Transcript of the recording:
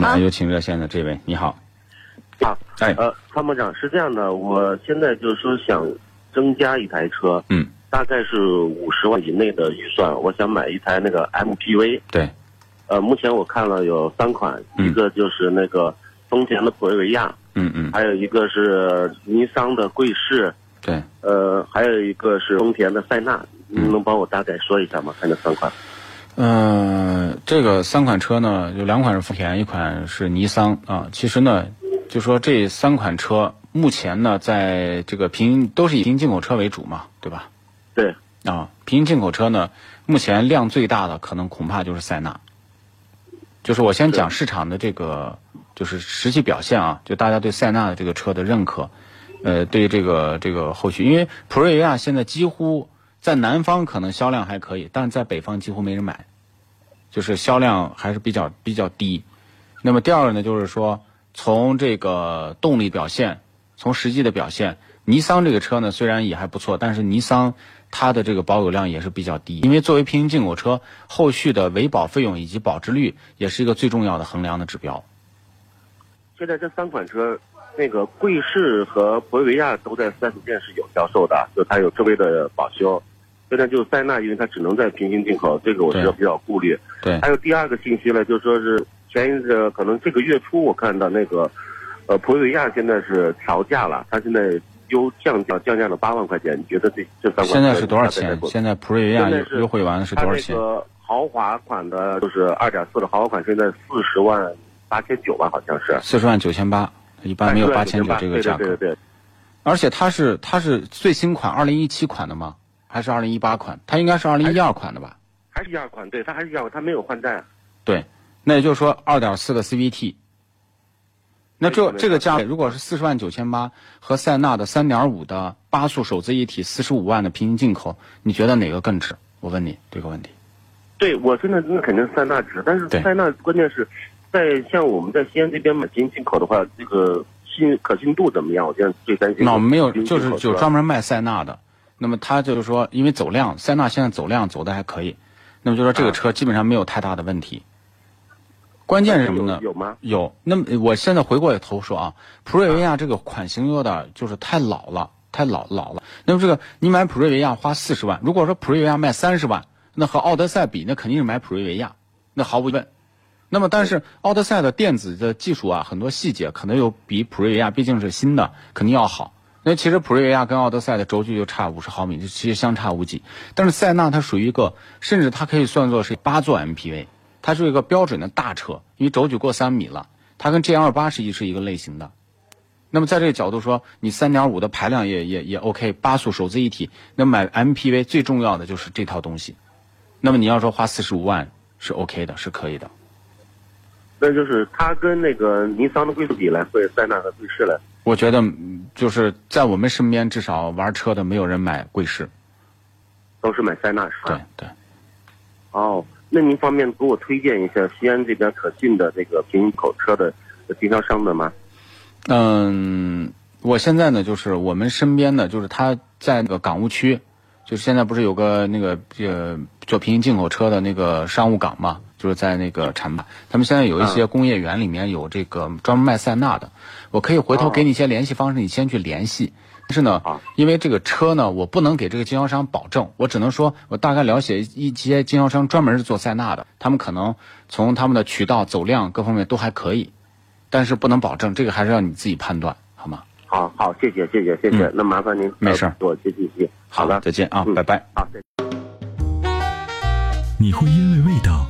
我们来有请热线的这位，你好。啊，哎呃，参谋长是这样的，我现在就是说想增加一台车，嗯，大概是五十万以内的预算，我想买一台那个 MPV。对，呃，目前我看了有三款，嗯一个就是那个丰田的普瑞维亚，嗯嗯，还有一个是尼桑的贵士，对，呃，还有一个是丰田的塞纳，嗯您能帮我大概说一下吗？看这三款。呃，这个三款车呢，有两款是丰田，一款是尼桑啊。其实呢，就说这三款车目前呢，在这个平都是以平行进口车为主嘛，对吧？对，啊，平行进口车呢，目前量最大的可能恐怕就是塞纳。就是我先讲市场的这个，就是实际表现啊，就大家对塞纳的这个车的认可，呃，对这个这个后续，因为普锐维亚现在几乎在南方可能销量还可以，但是在北方几乎没人买，就是销量还是比较比较低。那么第二个呢，就是说从这个动力表现，从实际的表现，尼桑这个车呢虽然也还不错，但是尼桑它的这个保有量也是比较低，因为作为平行进口车，后续的维保费用以及保值率也是一个最重要的衡量的指标。现在这三款车，那个贵士和博瑞维亚都在 4S 店是有销售的，就它有正规的保修。现在就是塞纳，因为它只能在平行进口，这个我对是比较顾虑。对还有第二个信息呢，就说是前一阵可能这个月初我看到那个，呃，普瑞维亚现在是调价了，它现在优降价降价了八万块钱，你觉得这这三款现在是多少钱？现在普瑞维亚优惠完了是多少钱它？那个豪华款的，就是二点四的豪华款，现在四十万八千九吧，好像是。四十万九千八，一般没有八千九9,800这个价格。对对对对，而且它是它是最新款，二零一七款的吗？还是二零一八款？它应该是二零一二款的吧？还是一二款，对，它还是一二款，它没有换代。对，那也就是说二点四的 CVT。那这这个价位，如果是四十万九千八和塞纳的三点五的八速手自一体四十五万的平行进口，你觉得哪个更值？我问你这个问题。对我现在那肯定是塞纳值，但是塞纳关键是在像我们在西安这边买平行进口的话，这个信可信度怎么样？我现在最担心。那我们没有，就是就专门卖塞纳的。那么他就是说，因为走量，塞纳现在走量走的还可以，那么就说这个啊车基本上没有太大的问题。关键是什么呢？有有吗？有。那么我现在回过头说啊，普瑞维亚这个款型有点就是太老了，太老老了。那么这个你买普瑞维亚花四十万，如果说普瑞维亚卖三十万，那和奥德赛比，那肯定是买普瑞维亚，那毫无疑问。那么但是奥德赛的电子的技术啊，很多细节可能有比普瑞维亚毕竟是新的，肯定要好。那其实普锐维亚跟奥德赛的轴距就差五十毫米，就其实相差无几。但是塞纳它属于一个，甚至它可以算作是八座 MPV，它是一个标准的大车，因为轴距过三米了，它跟 GL 八是一是一个类型的。那么在这个角度说，你三点五的排量也也也 OK，八速手自一体，那买 MPV 最重要的就是这套东西。那么你要说花四十五万是 OK 的，是可以的。那就是它跟那个尼桑的贵士比来，会塞纳和贵士来。我觉得嗯就是在我们身边，至少玩车的没有人买贵士。都是买塞纳是吧？对对，哦，那您方便给我推荐一下西安这边可信的这个平行口车的经销商的吗？嗯，我现在呢，就是我们身边的，就是他在那个港务区，就是现在不是有个那个呃做平行进口车的那个商务港嘛，就是在那个浐灞，他们现在有一些工业园里面有这个专门卖塞纳的，我可以回头哦给你一些联系方式，你先去联系。但是呢好，因为这个车呢，我不能给这个经销商保证，我只能说我大概了解一些经销商专门是做塞纳的，他们可能从他们的渠道走量各方面都还可以，但是不能保证，这个还是要你自己判断，好吗？好好，谢谢谢谢谢谢，嗯那麻烦您没事儿给我接信息。好的，再见啊，嗯拜拜。好，再见。你会因为味道而